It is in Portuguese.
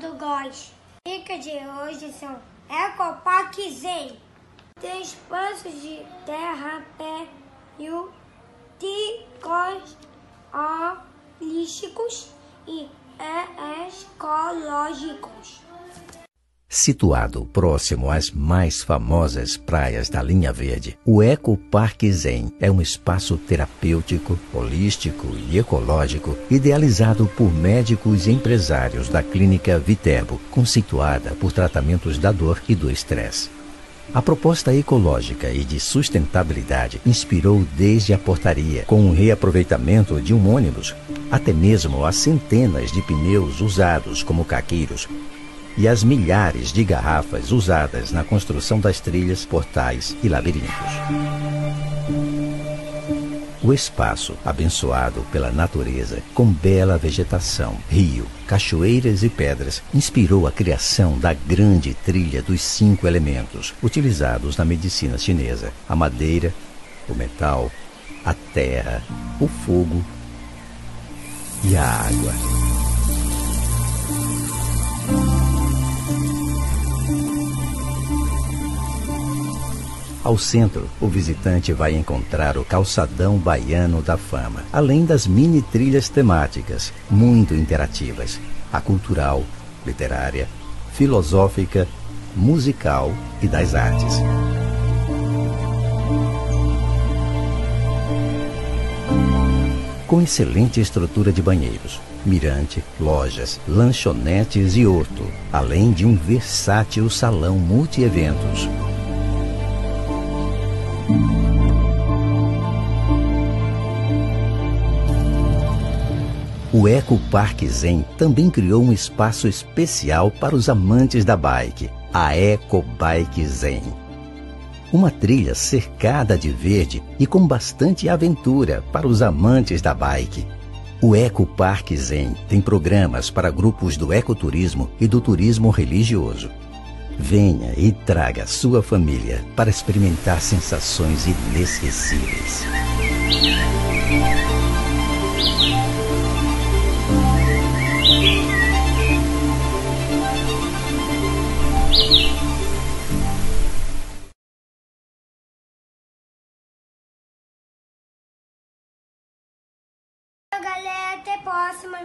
góis. Dicas de hoje são Ecopark Zen. Tem espaços de terra, pé e ticos holísticos e ecológicos. Situado próximo às mais famosas praias da linha verde, o Eco Parque Zen é um espaço terapêutico, holístico e ecológico idealizado por médicos e empresários da clínica Viterbo, conceituada por tratamentos da dor e do estresse. A proposta ecológica e de sustentabilidade inspirou desde a portaria, com o reaproveitamento de um ônibus, até mesmo as centenas de pneus usados como caqueiros e as milhares de garrafas usadas na construção das trilhas, portais e labirintos. O espaço, abençoado pela natureza, com bela vegetação, rio, cachoeiras e pedras, inspirou a criação da grande trilha dos cinco elementos, utilizados na medicina chinesa: a madeira, o metal, a terra, o fogo e a água. Ao centro, o visitante vai encontrar o calçadão baiano da fama, além das mini trilhas temáticas, muito interativas, a cultural, literária, filosófica, musical e das artes. Com excelente estrutura de banheiros, mirante, lojas, lanchonetes e horto, além de um versátil salão multi-eventos. O Eco Park Zen também criou um espaço especial para os amantes da bike, a Eco Bike Zen. Uma trilha cercada de verde e com bastante aventura para os amantes da bike. O Eco Park Zen tem programas para grupos do ecoturismo e do turismo religioso. Venha e traga sua família para experimentar sensações inesquecíveis galera, até próxima.